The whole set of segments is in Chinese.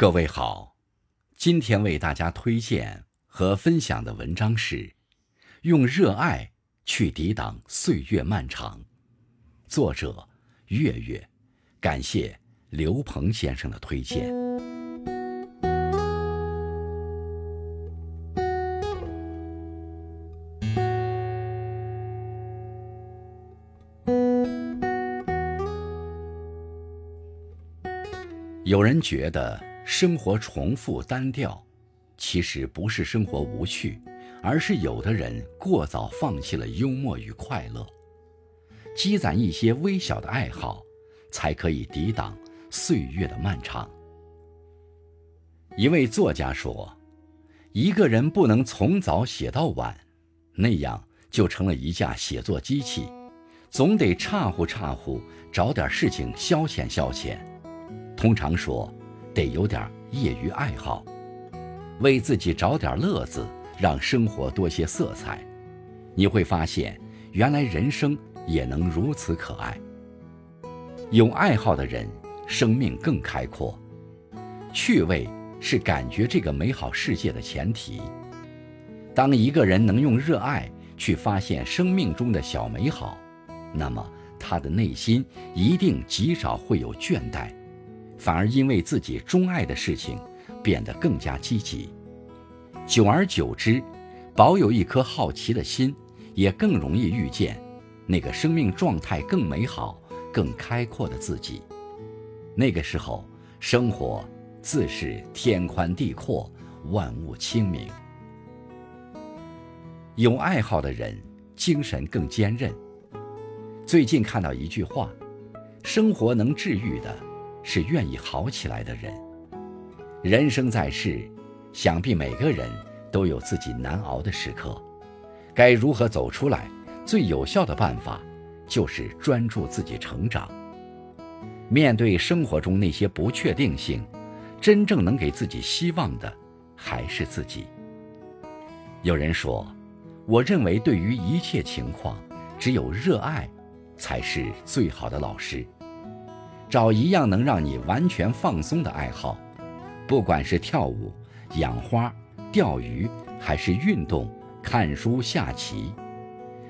各位好，今天为大家推荐和分享的文章是《用热爱去抵挡岁月漫长》，作者月月，感谢刘鹏先生的推荐。有人觉得生活重复单调，其实不是生活无趣，而是有的人过早放弃了幽默与快乐。积攒一些微小的爱好，才可以抵挡岁月的漫长。一位作家说：“一个人不能从早写到晚，那样就成了一架写作机器，总得岔呼岔呼，找点事情消遣消遣。”通常说，得有点业余爱好，为自己找点乐子，让生活多些色彩。你会发现，原来人生也能如此可爱。有爱好的人，生命更开阔。趣味是感觉这个美好世界的前提。当一个人能用热爱去发现生命中的小美好，那么他的内心一定极少会有倦怠。反而因为自己钟爱的事情，变得更加积极。久而久之，保有一颗好奇的心，也更容易遇见那个生命状态更美好、更开阔的自己。那个时候，生活自是天宽地阔，万物清明。有爱好的人，精神更坚韧。最近看到一句话：“生活能治愈的。”是愿意好起来的人。人生在世，想必每个人都有自己难熬的时刻。该如何走出来？最有效的办法就是专注自己成长。面对生活中那些不确定性，真正能给自己希望的还是自己。有人说：“我认为对于一切情况，只有热爱才是最好的老师。”找一样能让你完全放松的爱好，不管是跳舞、养花、钓鱼，还是运动、看书、下棋。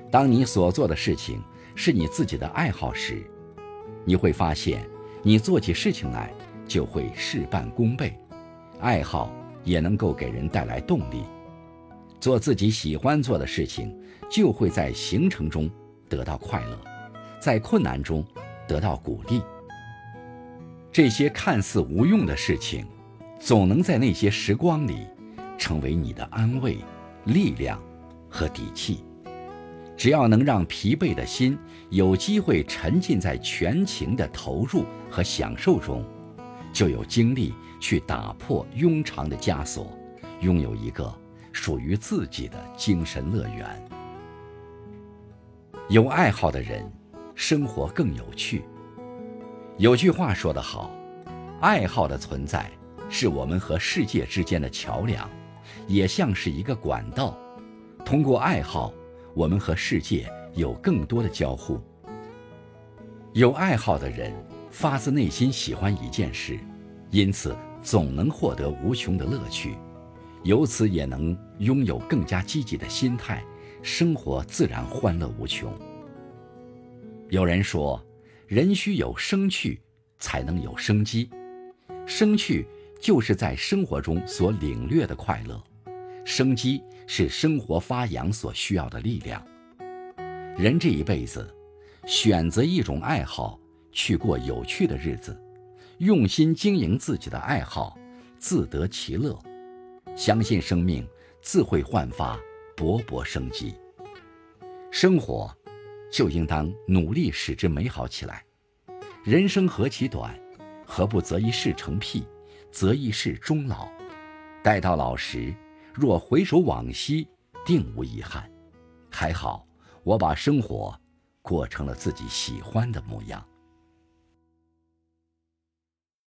当你所做的事情是你自己的爱好时，你会发现，你做起事情来就会事半功倍。爱好也能够给人带来动力。做自己喜欢做的事情，就会在行程中得到快乐，在困难中得到鼓励。这些看似无用的事情，总能在那些时光里，成为你的安慰、力量和底气。只要能让疲惫的心有机会沉浸在全情的投入和享受中，就有精力去打破庸常的枷锁，拥有一个属于自己的精神乐园。有爱好的人，生活更有趣。有句话说得好，爱好的存在是我们和世界之间的桥梁，也像是一个管道。通过爱好，我们和世界有更多的交互。有爱好的人发自内心喜欢一件事，因此总能获得无穷的乐趣，由此也能拥有更加积极的心态，生活自然欢乐无穷。有人说。人需有生趣，才能有生机。生趣就是在生活中所领略的快乐，生机是生活发扬所需要的力量。人这一辈子，选择一种爱好去过有趣的日子，用心经营自己的爱好，自得其乐，相信生命自会焕发勃勃生机。生活。就应当努力使之美好起来。人生何其短，何不择一事成癖，择一事终老？待到老时，若回首往昔，定无遗憾。还好，我把生活过成了自己喜欢的模样。